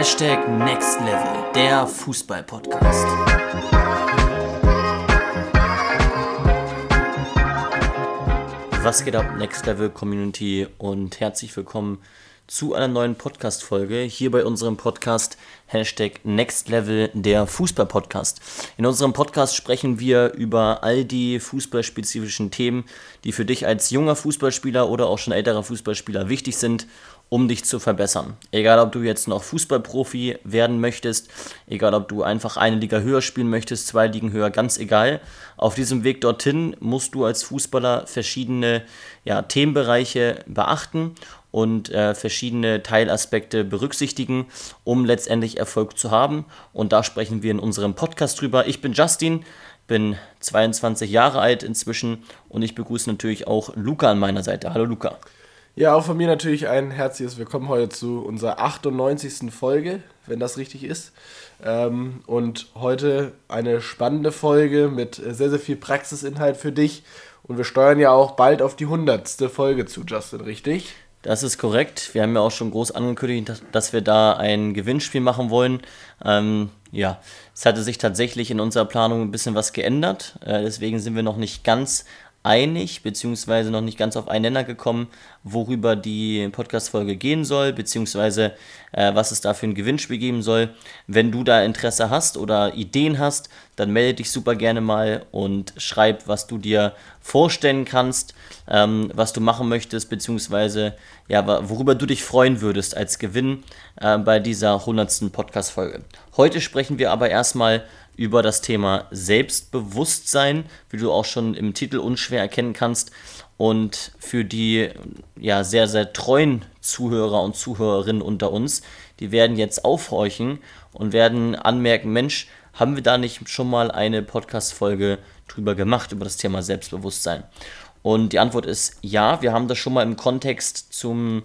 Hashtag Next Level, der Fußball-Podcast. Was geht ab, Next Level Community und herzlich willkommen zu einer neuen Podcast-Folge hier bei unserem Podcast Hashtag Next Level der Fußball-Podcast. In unserem Podcast sprechen wir über all die fußballspezifischen Themen, die für dich als junger Fußballspieler oder auch schon älterer Fußballspieler wichtig sind um dich zu verbessern. Egal, ob du jetzt noch Fußballprofi werden möchtest, egal, ob du einfach eine Liga höher spielen möchtest, zwei Ligen höher, ganz egal. Auf diesem Weg dorthin musst du als Fußballer verschiedene ja, Themenbereiche beachten und äh, verschiedene Teilaspekte berücksichtigen, um letztendlich Erfolg zu haben. Und da sprechen wir in unserem Podcast drüber. Ich bin Justin, bin 22 Jahre alt inzwischen und ich begrüße natürlich auch Luca an meiner Seite. Hallo Luca. Ja, auch von mir natürlich ein herzliches Willkommen heute zu unserer 98. Folge, wenn das richtig ist. Ähm, und heute eine spannende Folge mit sehr, sehr viel Praxisinhalt für dich. Und wir steuern ja auch bald auf die 100. Folge zu, Justin, richtig? Das ist korrekt. Wir haben ja auch schon groß angekündigt, dass wir da ein Gewinnspiel machen wollen. Ähm, ja, es hatte sich tatsächlich in unserer Planung ein bisschen was geändert. Äh, deswegen sind wir noch nicht ganz einig, beziehungsweise noch nicht ganz auf einen Nenner gekommen, worüber die Podcast-Folge gehen soll, beziehungsweise äh, was es da für ein Gewinnspiel geben soll. Wenn du da Interesse hast oder Ideen hast, dann melde dich super gerne mal und schreib, was du dir vorstellen kannst, ähm, was du machen möchtest, beziehungsweise ja, worüber du dich freuen würdest als Gewinn äh, bei dieser 100. Podcast-Folge. Heute sprechen wir aber erstmal über das Thema Selbstbewusstsein, wie du auch schon im Titel unschwer erkennen kannst. Und für die ja, sehr, sehr treuen Zuhörer und Zuhörerinnen unter uns, die werden jetzt aufhorchen und werden anmerken, Mensch, haben wir da nicht schon mal eine Podcast-Folge drüber gemacht, über das Thema Selbstbewusstsein? Und die Antwort ist ja, wir haben das schon mal im Kontext zum,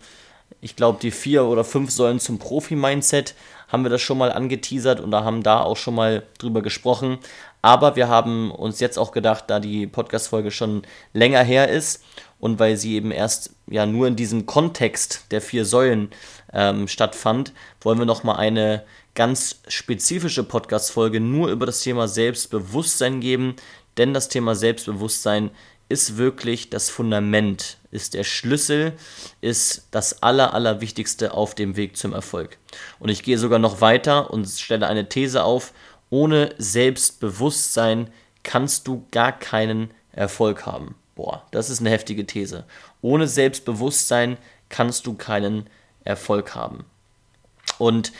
ich glaube, die vier oder fünf Säulen zum Profi-Mindset haben wir das schon mal angeteasert und da haben da auch schon mal drüber gesprochen. Aber wir haben uns jetzt auch gedacht, da die Podcast-Folge schon länger her ist und weil sie eben erst ja nur in diesem Kontext der vier Säulen ähm, stattfand, wollen wir nochmal eine ganz spezifische Podcast-Folge nur über das Thema Selbstbewusstsein geben, denn das Thema Selbstbewusstsein ist wirklich das Fundament, ist der Schlüssel, ist das Aller, Allerwichtigste auf dem Weg zum Erfolg. Und ich gehe sogar noch weiter und stelle eine These auf, ohne Selbstbewusstsein kannst du gar keinen Erfolg haben. Boah, das ist eine heftige These. Ohne Selbstbewusstsein kannst du keinen Erfolg haben. Und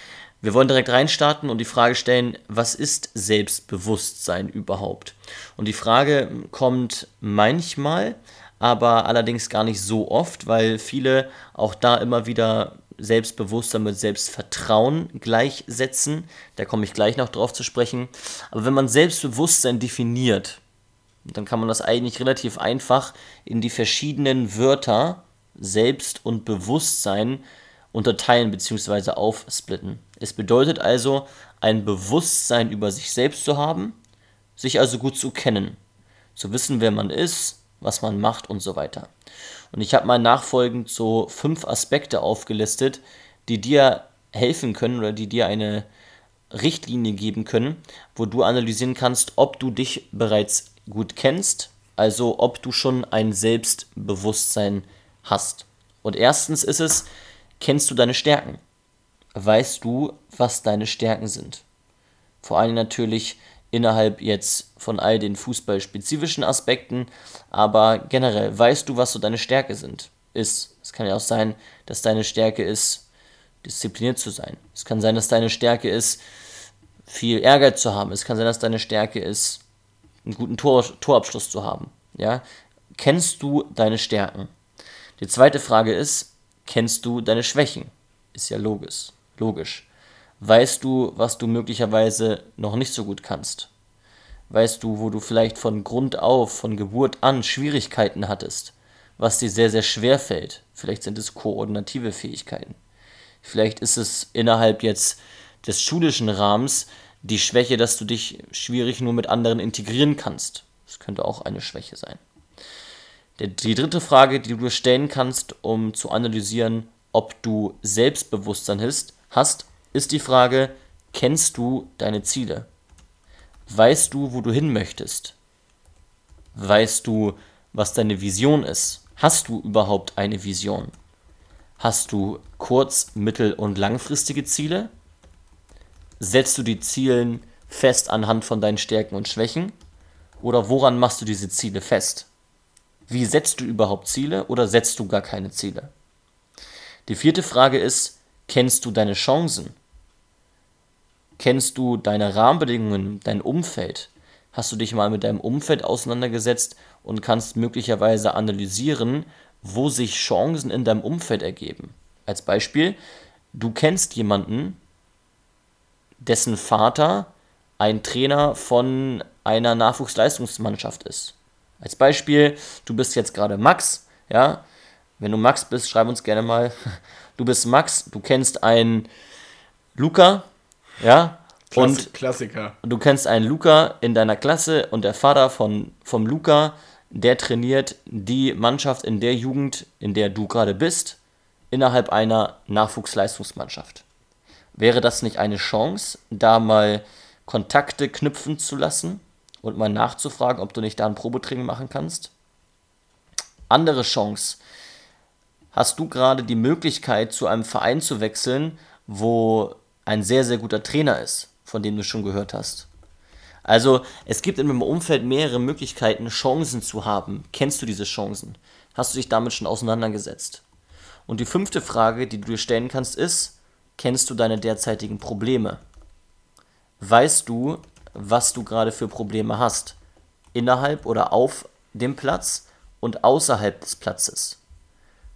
wir wollen direkt reinstarten und die Frage stellen, was ist Selbstbewusstsein überhaupt? Und die Frage kommt manchmal, aber allerdings gar nicht so oft, weil viele auch da immer wieder Selbstbewusstsein mit Selbstvertrauen gleichsetzen. Da komme ich gleich noch drauf zu sprechen. Aber wenn man Selbstbewusstsein definiert, dann kann man das eigentlich relativ einfach in die verschiedenen Wörter Selbst und Bewusstsein unterteilen bzw. aufsplitten. Es bedeutet also, ein Bewusstsein über sich selbst zu haben, sich also gut zu kennen, zu wissen, wer man ist, was man macht und so weiter. Und ich habe mal nachfolgend so fünf Aspekte aufgelistet, die dir helfen können oder die dir eine Richtlinie geben können, wo du analysieren kannst, ob du dich bereits gut kennst, also ob du schon ein Selbstbewusstsein hast. Und erstens ist es, Kennst du deine Stärken? Weißt du, was deine Stärken sind? Vor allem natürlich innerhalb jetzt von all den fußballspezifischen Aspekten, aber generell weißt du, was so deine Stärke sind, ist. Es kann ja auch sein, dass deine Stärke ist, diszipliniert zu sein. Es kann sein, dass deine Stärke ist, viel Ehrgeiz zu haben. Es kann sein, dass deine Stärke ist, einen guten Tor, Torabschluss zu haben. Ja? Kennst du deine Stärken? Die zweite Frage ist, Kennst du deine Schwächen? Ist ja logisch. Logisch. Weißt du, was du möglicherweise noch nicht so gut kannst? Weißt du, wo du vielleicht von Grund auf, von Geburt an Schwierigkeiten hattest? Was dir sehr, sehr schwer fällt? Vielleicht sind es koordinative Fähigkeiten. Vielleicht ist es innerhalb jetzt des schulischen Rahmens die Schwäche, dass du dich schwierig nur mit anderen integrieren kannst. Das könnte auch eine Schwäche sein. Die dritte Frage, die du stellen kannst, um zu analysieren, ob du Selbstbewusstsein hast, ist die Frage, kennst du deine Ziele? Weißt du, wo du hin möchtest? Weißt du, was deine Vision ist? Hast du überhaupt eine Vision? Hast du kurz-, mittel- und langfristige Ziele? Setzt du die Ziele fest anhand von deinen Stärken und Schwächen? Oder woran machst du diese Ziele fest? Wie setzt du überhaupt Ziele oder setzt du gar keine Ziele? Die vierte Frage ist, kennst du deine Chancen? Kennst du deine Rahmenbedingungen, dein Umfeld? Hast du dich mal mit deinem Umfeld auseinandergesetzt und kannst möglicherweise analysieren, wo sich Chancen in deinem Umfeld ergeben? Als Beispiel, du kennst jemanden, dessen Vater ein Trainer von einer Nachwuchsleistungsmannschaft ist. Als Beispiel, du bist jetzt gerade Max, ja. Wenn du Max bist, schreib uns gerne mal. Du bist Max, du kennst einen Luca, ja. Und Klassiker. Du kennst einen Luca in deiner Klasse und der Vater von, vom Luca, der trainiert die Mannschaft in der Jugend, in der du gerade bist, innerhalb einer Nachwuchsleistungsmannschaft. Wäre das nicht eine Chance, da mal Kontakte knüpfen zu lassen und mal nachzufragen, ob du nicht da ein Probetraining machen kannst? Andere Chance. Hast du gerade die Möglichkeit, zu einem Verein zu wechseln, wo ein sehr, sehr guter Trainer ist, von dem du schon gehört hast? Also es gibt in meinem Umfeld mehrere Möglichkeiten, Chancen zu haben. Kennst du diese Chancen? Hast du dich damit schon auseinandergesetzt? Und die fünfte Frage, die du dir stellen kannst, ist, kennst du deine derzeitigen Probleme? weißt du, was du gerade für Probleme hast. Innerhalb oder auf dem Platz und außerhalb des Platzes.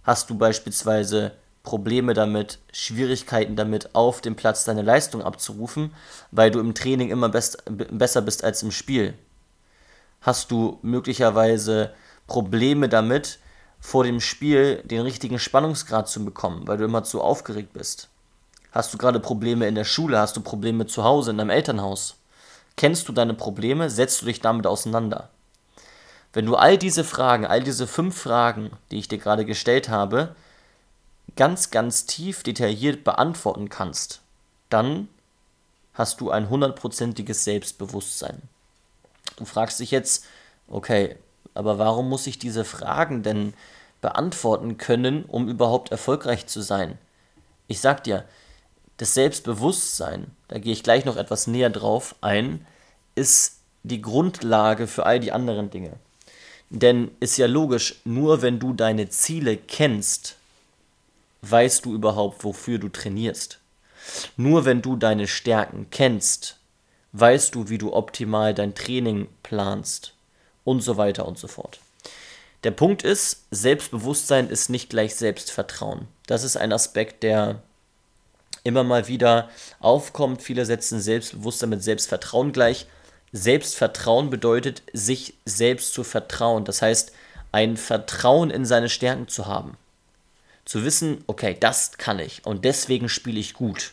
Hast du beispielsweise Probleme damit, Schwierigkeiten damit, auf dem Platz deine Leistung abzurufen, weil du im Training immer best, besser bist als im Spiel? Hast du möglicherweise Probleme damit, vor dem Spiel den richtigen Spannungsgrad zu bekommen, weil du immer zu aufgeregt bist? Hast du gerade Probleme in der Schule? Hast du Probleme zu Hause, in deinem Elternhaus? Kennst du deine Probleme? Setzt du dich damit auseinander? Wenn du all diese Fragen, all diese fünf Fragen, die ich dir gerade gestellt habe, ganz, ganz tief detailliert beantworten kannst, dann hast du ein hundertprozentiges Selbstbewusstsein. Du fragst dich jetzt, okay, aber warum muss ich diese Fragen denn beantworten können, um überhaupt erfolgreich zu sein? Ich sag dir, das Selbstbewusstsein, da gehe ich gleich noch etwas näher drauf ein, ist die Grundlage für all die anderen Dinge. Denn ist ja logisch, nur wenn du deine Ziele kennst, weißt du überhaupt, wofür du trainierst. Nur wenn du deine Stärken kennst, weißt du, wie du optimal dein Training planst und so weiter und so fort. Der Punkt ist, Selbstbewusstsein ist nicht gleich Selbstvertrauen. Das ist ein Aspekt, der immer mal wieder aufkommt. Viele setzen Selbstbewusstsein mit Selbstvertrauen gleich. Selbstvertrauen bedeutet, sich selbst zu vertrauen. Das heißt, ein Vertrauen in seine Stärken zu haben. Zu wissen, okay, das kann ich und deswegen spiele ich gut.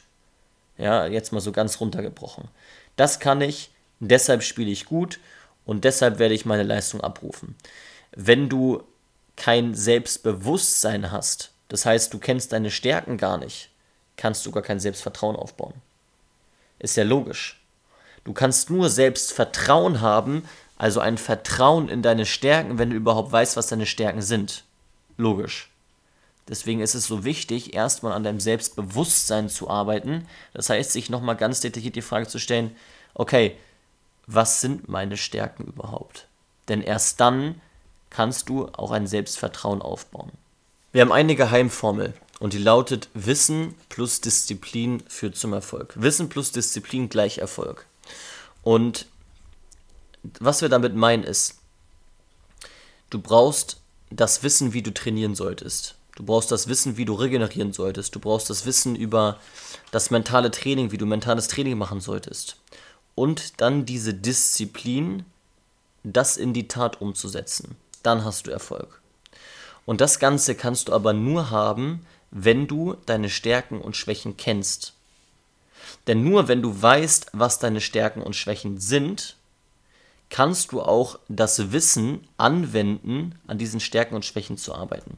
Ja, jetzt mal so ganz runtergebrochen. Das kann ich, deshalb spiele ich gut und deshalb werde ich meine Leistung abrufen. Wenn du kein Selbstbewusstsein hast, das heißt, du kennst deine Stärken gar nicht, kannst du gar kein Selbstvertrauen aufbauen. Ist ja logisch. Du kannst nur Selbstvertrauen haben, also ein Vertrauen in deine Stärken, wenn du überhaupt weißt, was deine Stärken sind. Logisch. Deswegen ist es so wichtig, erstmal an deinem Selbstbewusstsein zu arbeiten. Das heißt, sich nochmal ganz detailliert die Frage zu stellen, okay, was sind meine Stärken überhaupt? Denn erst dann kannst du auch ein Selbstvertrauen aufbauen. Wir haben eine Geheimformel, und die lautet Wissen plus Disziplin führt zum Erfolg. Wissen plus Disziplin gleich Erfolg. Und was wir damit meinen ist, du brauchst das Wissen, wie du trainieren solltest. Du brauchst das Wissen, wie du regenerieren solltest. Du brauchst das Wissen über das mentale Training, wie du mentales Training machen solltest. Und dann diese Disziplin, das in die Tat umzusetzen. Dann hast du Erfolg. Und das Ganze kannst du aber nur haben, wenn du deine Stärken und Schwächen kennst. Denn nur wenn du weißt, was deine Stärken und Schwächen sind, kannst du auch das Wissen anwenden, an diesen Stärken und Schwächen zu arbeiten.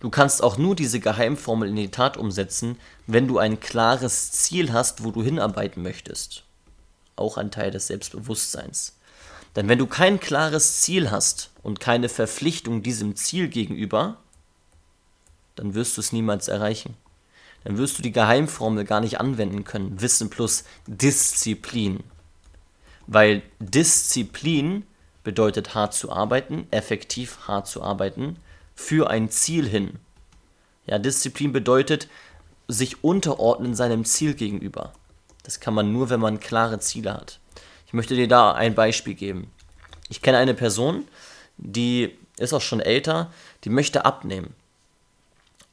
Du kannst auch nur diese Geheimformel in die Tat umsetzen, wenn du ein klares Ziel hast, wo du hinarbeiten möchtest. Auch ein Teil des Selbstbewusstseins. Denn wenn du kein klares Ziel hast und keine Verpflichtung diesem Ziel gegenüber, dann wirst du es niemals erreichen. Dann wirst du die Geheimformel gar nicht anwenden können. Wissen plus Disziplin. Weil Disziplin bedeutet hart zu arbeiten, effektiv hart zu arbeiten, für ein Ziel hin. Ja, Disziplin bedeutet sich unterordnen seinem Ziel gegenüber. Das kann man nur, wenn man klare Ziele hat. Ich möchte dir da ein Beispiel geben. Ich kenne eine Person, die ist auch schon älter, die möchte abnehmen.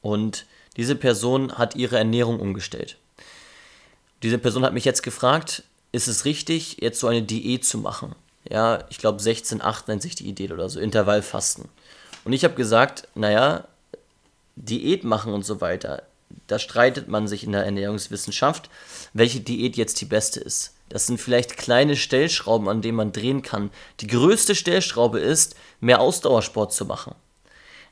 Und diese Person hat ihre Ernährung umgestellt. Diese Person hat mich jetzt gefragt, ist es richtig, jetzt so eine Diät zu machen? Ja, ich glaube 16,8 nennt sich die Idee oder so, Intervallfasten. Und ich habe gesagt, naja, Diät machen und so weiter, da streitet man sich in der Ernährungswissenschaft, welche Diät jetzt die beste ist. Das sind vielleicht kleine Stellschrauben, an denen man drehen kann. Die größte Stellschraube ist, mehr Ausdauersport zu machen.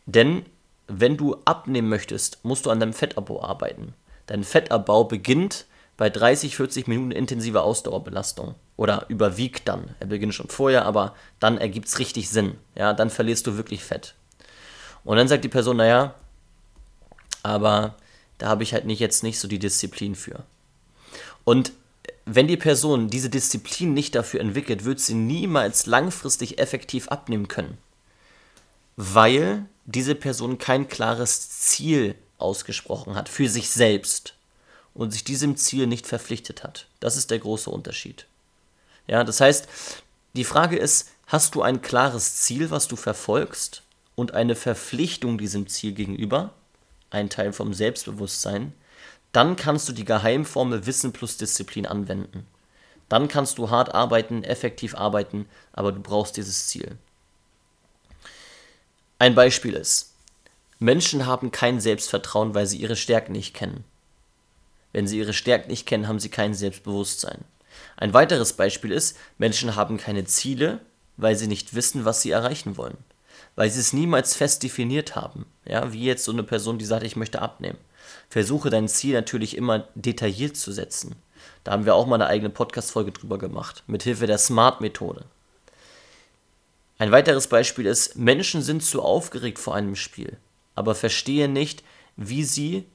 Denn wenn du abnehmen möchtest, musst du an deinem Fettabbau arbeiten. Dein Fettabbau beginnt bei 30, 40 Minuten intensiver Ausdauerbelastung. Oder überwiegt dann. Er beginnt schon vorher, aber dann ergibt es richtig Sinn. Ja, dann verlierst du wirklich Fett. Und dann sagt die Person, naja, aber da habe ich halt nicht jetzt nicht so die Disziplin für. Und wenn die Person diese Disziplin nicht dafür entwickelt, wird sie niemals langfristig effektiv abnehmen können. Weil diese Person kein klares Ziel ausgesprochen hat für sich selbst und sich diesem Ziel nicht verpflichtet hat. Das ist der große Unterschied. Ja, das heißt, die Frage ist, hast du ein klares Ziel, was du verfolgst und eine Verpflichtung diesem Ziel gegenüber, ein Teil vom Selbstbewusstsein, dann kannst du die Geheimformel Wissen plus Disziplin anwenden. Dann kannst du hart arbeiten, effektiv arbeiten, aber du brauchst dieses Ziel. Ein Beispiel ist, Menschen haben kein Selbstvertrauen, weil sie ihre Stärken nicht kennen. Wenn sie ihre Stärken nicht kennen, haben sie kein Selbstbewusstsein. Ein weiteres Beispiel ist, Menschen haben keine Ziele, weil sie nicht wissen, was sie erreichen wollen. Weil sie es niemals fest definiert haben. Ja, wie jetzt so eine Person, die sagt, ich möchte abnehmen. Versuche dein Ziel natürlich immer detailliert zu setzen. Da haben wir auch mal eine eigene Podcast-Folge drüber gemacht, mit Hilfe der Smart-Methode. Ein weiteres Beispiel ist, Menschen sind zu aufgeregt vor einem Spiel, aber verstehen nicht, wie sie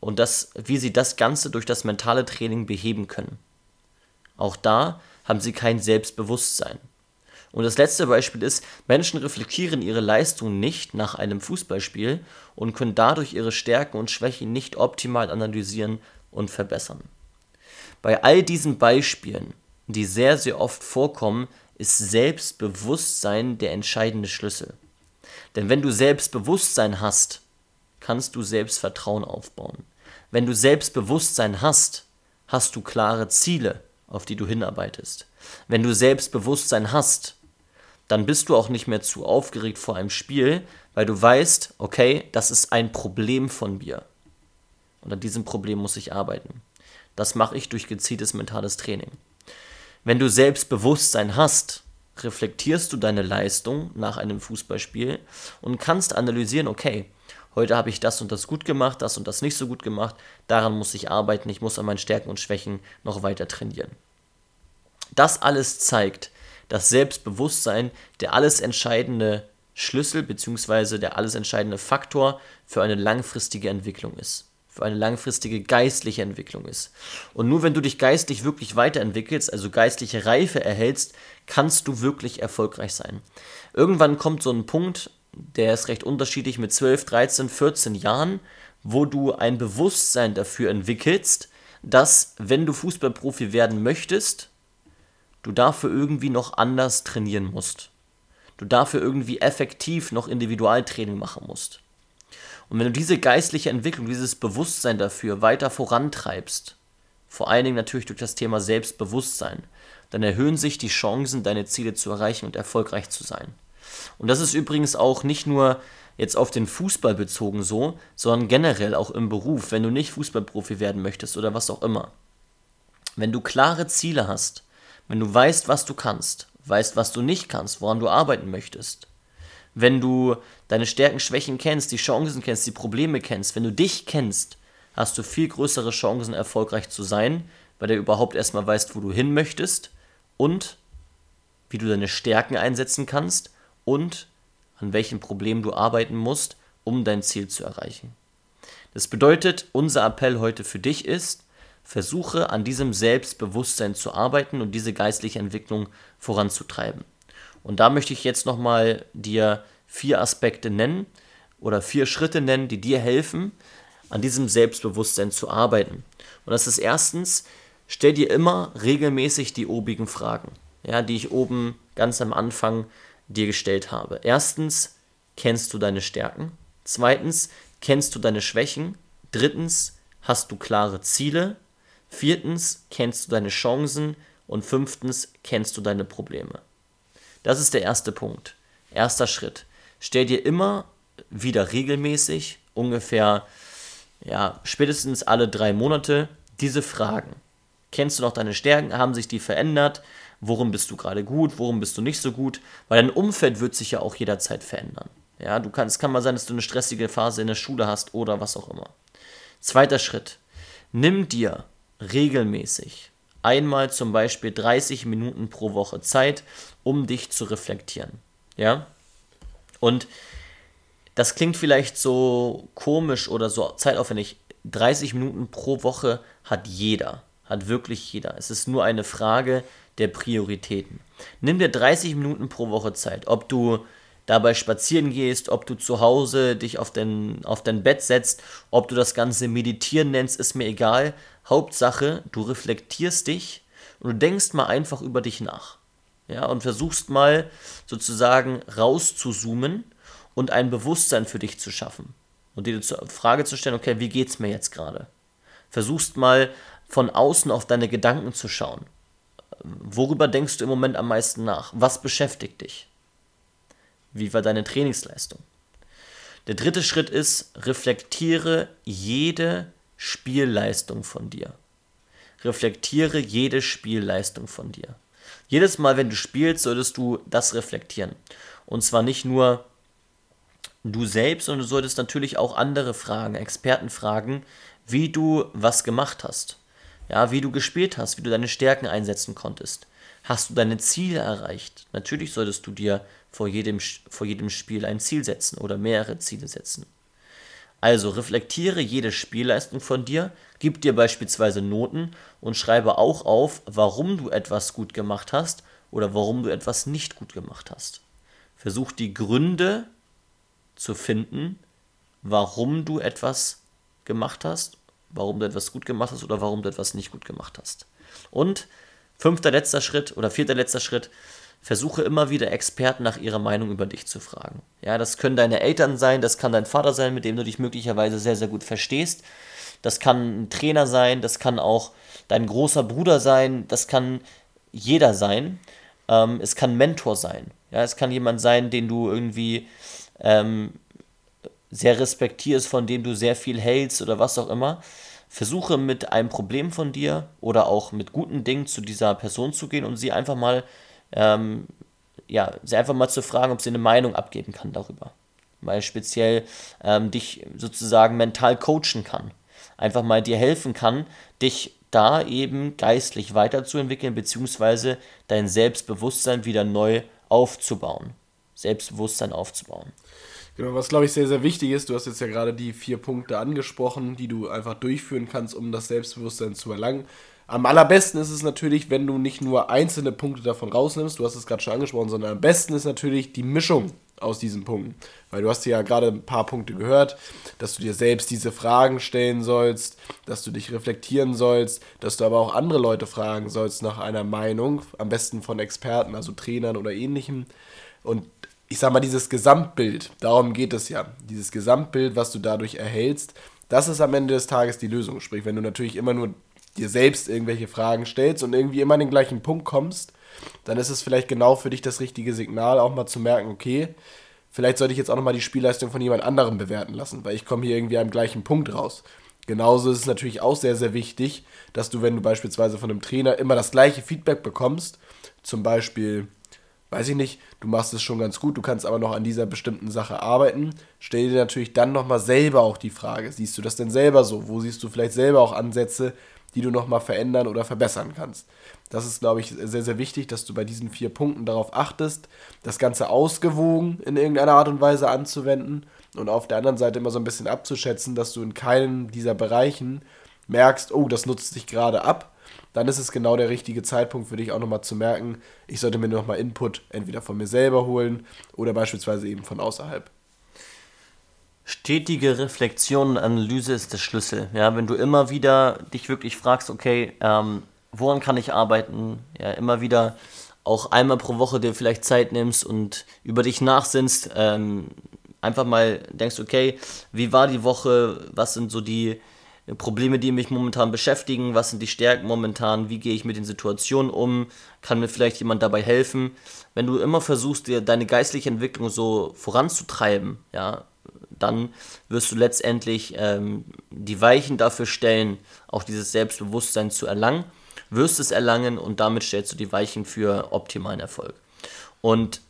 und das, wie sie das Ganze durch das mentale Training beheben können. Auch da haben sie kein Selbstbewusstsein. Und das letzte Beispiel ist, Menschen reflektieren ihre Leistung nicht nach einem Fußballspiel und können dadurch ihre Stärken und Schwächen nicht optimal analysieren und verbessern. Bei all diesen Beispielen, die sehr, sehr oft vorkommen, ist Selbstbewusstsein der entscheidende Schlüssel. Denn wenn du Selbstbewusstsein hast, kannst du Selbstvertrauen aufbauen. Wenn du Selbstbewusstsein hast, hast du klare Ziele, auf die du hinarbeitest. Wenn du Selbstbewusstsein hast, dann bist du auch nicht mehr zu aufgeregt vor einem Spiel, weil du weißt, okay, das ist ein Problem von mir. Und an diesem Problem muss ich arbeiten. Das mache ich durch gezieltes mentales Training. Wenn du Selbstbewusstsein hast, reflektierst du deine Leistung nach einem Fußballspiel und kannst analysieren, okay, heute habe ich das und das gut gemacht, das und das nicht so gut gemacht, daran muss ich arbeiten, ich muss an meinen Stärken und Schwächen noch weiter trainieren. Das alles zeigt, dass Selbstbewusstsein der alles entscheidende Schlüssel bzw. der alles entscheidende Faktor für eine langfristige Entwicklung ist für eine langfristige geistliche Entwicklung ist. Und nur wenn du dich geistlich wirklich weiterentwickelst, also geistliche Reife erhältst, kannst du wirklich erfolgreich sein. Irgendwann kommt so ein Punkt, der ist recht unterschiedlich mit 12, 13, 14 Jahren, wo du ein Bewusstsein dafür entwickelst, dass wenn du Fußballprofi werden möchtest, du dafür irgendwie noch anders trainieren musst. Du dafür irgendwie effektiv noch Individualtraining machen musst. Und wenn du diese geistliche Entwicklung, dieses Bewusstsein dafür weiter vorantreibst, vor allen Dingen natürlich durch das Thema Selbstbewusstsein, dann erhöhen sich die Chancen, deine Ziele zu erreichen und erfolgreich zu sein. Und das ist übrigens auch nicht nur jetzt auf den Fußball bezogen so, sondern generell auch im Beruf, wenn du nicht Fußballprofi werden möchtest oder was auch immer. Wenn du klare Ziele hast, wenn du weißt, was du kannst, weißt, was du nicht kannst, woran du arbeiten möchtest, Wenn du deine Stärken, Schwächen kennst, die Chancen kennst, die Probleme kennst, wenn du dich kennst, hast du viel größere Chancen, erfolgreich zu sein, weil du überhaupt erstmal weißt, wo du hin möchtest und wie du deine Stärken einsetzen kannst und an welchen Problemen du arbeiten musst, um dein Ziel zu erreichen. Das bedeutet, unser Appell heute für dich ist, versuche an diesem Selbstbewusstsein zu arbeiten und diese geistliche Entwicklung voranzutreiben. Und da möchte ich jetzt nochmal dir vier Aspekte nennen oder vier Schritte nennen, die dir helfen, an diesem Selbstbewusstsein zu arbeiten. Und das ist erstens, stell dir immer regelmäßig die obigen Fragen, ja, die ich oben ganz am Anfang dir gestellt habe. Erstens, kennst du deine Stärken? Zweitens, kennst du deine Schwächen? Drittens, hast du klare Ziele? Viertens, kennst du deine Chancen? Und fünftens, kennst du deine Probleme? Das ist der erste Punkt. Erster Schritt. Stell dir immer wieder regelmäßig, ungefähr ja, spätestens alle drei Monate, diese Fragen. Kennst du noch deine Stärken? Haben sich die verändert? Worum bist du gerade gut? Worum bist du nicht so gut? Weil dein Umfeld wird sich ja auch jederzeit verändern. Ja, du kannst, es kann mal sein, dass du eine stressige Phase in der Schule hast oder was auch immer. Zweiter Schritt. Nimm dir regelmäßig einmal zum Beispiel 30 Minuten pro Woche Zeit, um dich zu reflektieren. Ja? Und das klingt vielleicht so komisch oder so zeitaufwendig. 30 Minuten pro Woche hat jeder, hat wirklich jeder. Es ist nur eine Frage der Prioritäten. Nimm dir 30 Minuten pro Woche Zeit, ob du dabei spazieren gehst, ob du zu Hause dich auf dein, auf dein Bett setzt, ob du das Ganze meditieren nennst, ist mir egal. Hauptsache, du reflektierst dich und du denkst mal einfach über dich nach. Ja, und versuchst mal sozusagen rauszuzoomen und ein Bewusstsein für dich zu schaffen. Und dir die Frage zu stellen, okay, wie geht's mir jetzt gerade? Versuchst mal von außen auf deine Gedanken zu schauen. Worüber denkst du im Moment am meisten nach? Was beschäftigt dich? Wie war deine Trainingsleistung? Der dritte Schritt ist, reflektiere jede Spielleistung von dir. Reflektiere jede Spielleistung von dir. Jedes Mal, wenn du spielst, solltest du das reflektieren. Und zwar nicht nur du selbst, sondern du solltest natürlich auch andere fragen, Experten fragen, wie du was gemacht hast. Ja, wie du gespielt hast, wie du deine Stärken einsetzen konntest. Hast du deine Ziele erreicht? Natürlich solltest du dir vor jedem, vor jedem Spiel ein Ziel setzen oder mehrere Ziele setzen. Also reflektiere jede Spielleistung von dir, gib dir beispielsweise Noten und schreibe auch auf, warum du etwas gut gemacht hast oder warum du etwas nicht gut gemacht hast. Versuch die Gründe zu finden, warum du etwas gemacht hast, warum du etwas gut gemacht hast oder warum du etwas nicht gut gemacht hast. Und fünfter letzter Schritt oder vierter letzter Schritt, versuche immer wieder Experten nach ihrer Meinung über dich zu fragen. Ja, das können deine Eltern sein, das kann dein Vater sein, mit dem du dich möglicherweise sehr, sehr gut verstehst. Das kann ein Trainer sein, das kann auch dein großer Bruder sein, das kann jeder sein. Ähm, es kann Mentor sein. Ja, es kann jemand sein, den du irgendwie ähm, sehr respektierst, von dem du sehr viel hältst oder was auch immer. Versuche mit einem Problem von dir oder auch mit guten Dingen zu dieser Person zu gehen und sie einfach mal, ähm, ja, sie einfach mal zu fragen, ob sie eine Meinung abgeben kann darüber. Weil speziell ähm, dich sozusagen mental coachen kann. Einfach mal dir helfen kann, dich da eben geistlich weiterzuentwickeln, beziehungsweise dein Selbstbewusstsein wieder neu aufzubauen. Selbstbewusstsein aufzubauen. Genau, was glaube ich sehr, sehr wichtig ist, du hast jetzt ja gerade die vier Punkte angesprochen, die du einfach durchführen kannst, um das Selbstbewusstsein zu erlangen. Am allerbesten ist es natürlich, wenn du nicht nur einzelne Punkte davon rausnimmst, du hast es gerade schon angesprochen, sondern am besten ist natürlich die Mischung aus diesen Punkten. Weil du hast ja gerade ein paar Punkte gehört, dass du dir selbst diese Fragen stellen sollst, dass du dich reflektieren sollst, dass du aber auch andere Leute fragen sollst nach einer Meinung, am besten von Experten, also Trainern oder ähnlichem. Und ich sag mal, dieses Gesamtbild, darum geht es ja. Dieses Gesamtbild, was du dadurch erhältst, das ist am Ende des Tages die Lösung. Sprich, wenn du natürlich immer nur dir selbst irgendwelche Fragen stellst und irgendwie immer an den gleichen Punkt kommst, dann ist es vielleicht genau für dich das richtige Signal, auch mal zu merken, okay, vielleicht sollte ich jetzt auch nochmal die Spielleistung von jemand anderem bewerten lassen, weil ich komme hier irgendwie am gleichen Punkt raus. Genauso ist es natürlich auch sehr, sehr wichtig, dass du, wenn du beispielsweise von einem Trainer immer das gleiche Feedback bekommst, zum Beispiel, weiß ich nicht, du machst es schon ganz gut, du kannst aber noch an dieser bestimmten Sache arbeiten, stell dir natürlich dann nochmal selber auch die Frage, siehst du das denn selber so? Wo siehst du vielleicht selber auch Ansätze, die du nochmal verändern oder verbessern kannst? Das ist, glaube ich, sehr, sehr wichtig, dass du bei diesen vier Punkten darauf achtest, das Ganze ausgewogen in irgendeiner Art und Weise anzuwenden und auf der anderen Seite immer so ein bisschen abzuschätzen, dass du in keinem dieser Bereichen merkst, oh, das nutzt sich gerade ab, dann ist es genau der richtige Zeitpunkt für dich auch nochmal zu merken, ich sollte mir nochmal Input entweder von mir selber holen oder beispielsweise eben von außerhalb. Stetige Reflexion und Analyse ist der Schlüssel. Ja, wenn du immer wieder dich wirklich fragst, okay, ähm, woran kann ich arbeiten? Ja, immer wieder auch einmal pro Woche dir vielleicht Zeit nimmst und über dich nachsinnst, ähm, einfach mal denkst, okay, wie war die Woche? Was sind so die Probleme, die mich momentan beschäftigen, was sind die Stärken momentan, wie gehe ich mit den Situationen um, kann mir vielleicht jemand dabei helfen. Wenn du immer versuchst, dir deine geistliche Entwicklung so voranzutreiben, ja, dann wirst du letztendlich ähm, die Weichen dafür stellen, auch dieses Selbstbewusstsein zu erlangen, wirst es erlangen und damit stellst du die Weichen für optimalen Erfolg. Und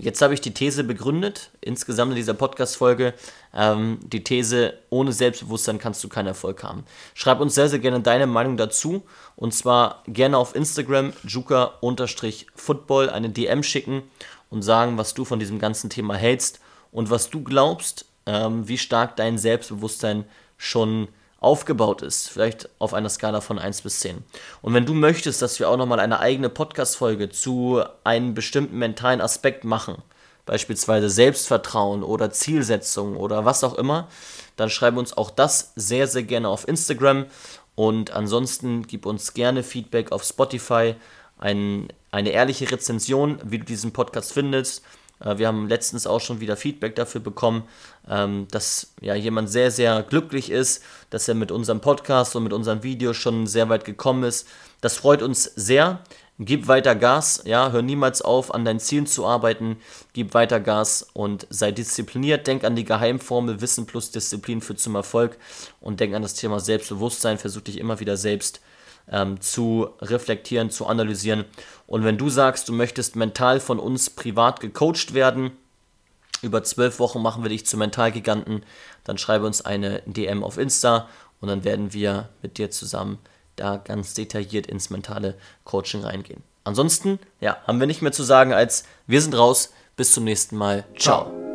Jetzt habe ich die These begründet, insgesamt in dieser Podcast-Folge, ähm, die These, ohne Selbstbewusstsein kannst du keinen Erfolg haben. Schreib uns sehr, sehr gerne deine Meinung dazu und zwar gerne auf Instagram, juka-football, eine DM schicken und sagen, was du von diesem ganzen Thema hältst und was du glaubst, ähm, wie stark dein Selbstbewusstsein schon aufgebaut ist, vielleicht auf einer Skala von 1 bis 10. Und wenn du möchtest, dass wir auch nochmal eine eigene Podcast-Folge zu einem bestimmten mentalen Aspekt machen, beispielsweise Selbstvertrauen oder Zielsetzung oder was auch immer, dann schreib uns auch das sehr, sehr gerne auf Instagram. Und ansonsten gib uns gerne Feedback auf Spotify, ein, eine ehrliche Rezension, wie du diesen Podcast findest. Äh, wir haben letztens auch schon wieder Feedback dafür bekommen, ähm, dass ja jemand sehr, sehr glücklich ist, dass er mit unserem Podcast und mit unserem Video schon sehr weit gekommen ist. Das freut uns sehr. Gib weiter Gas, ja, hör niemals auf, an deinen Zielen zu arbeiten. Gib weiter Gas und sei diszipliniert. Denk an die Geheimformel Wissen plus Disziplin führt zum Erfolg und denk an das Thema Selbstbewusstsein. Versuch dich immer wieder selbst ähm, zu reflektieren, zu analysieren. Und wenn du sagst, du möchtest mental von uns privat gecoacht werden, über zwölf Wochen machen wir dich zu Mentalgiganten, dann schreibe uns eine DM auf Insta und dann werden wir mit dir zusammen da ganz detailliert ins mentale Coaching reingehen. Ansonsten, ja, haben wir nicht mehr zu sagen als wir sind raus. Bis zum nächsten Mal. Ciao.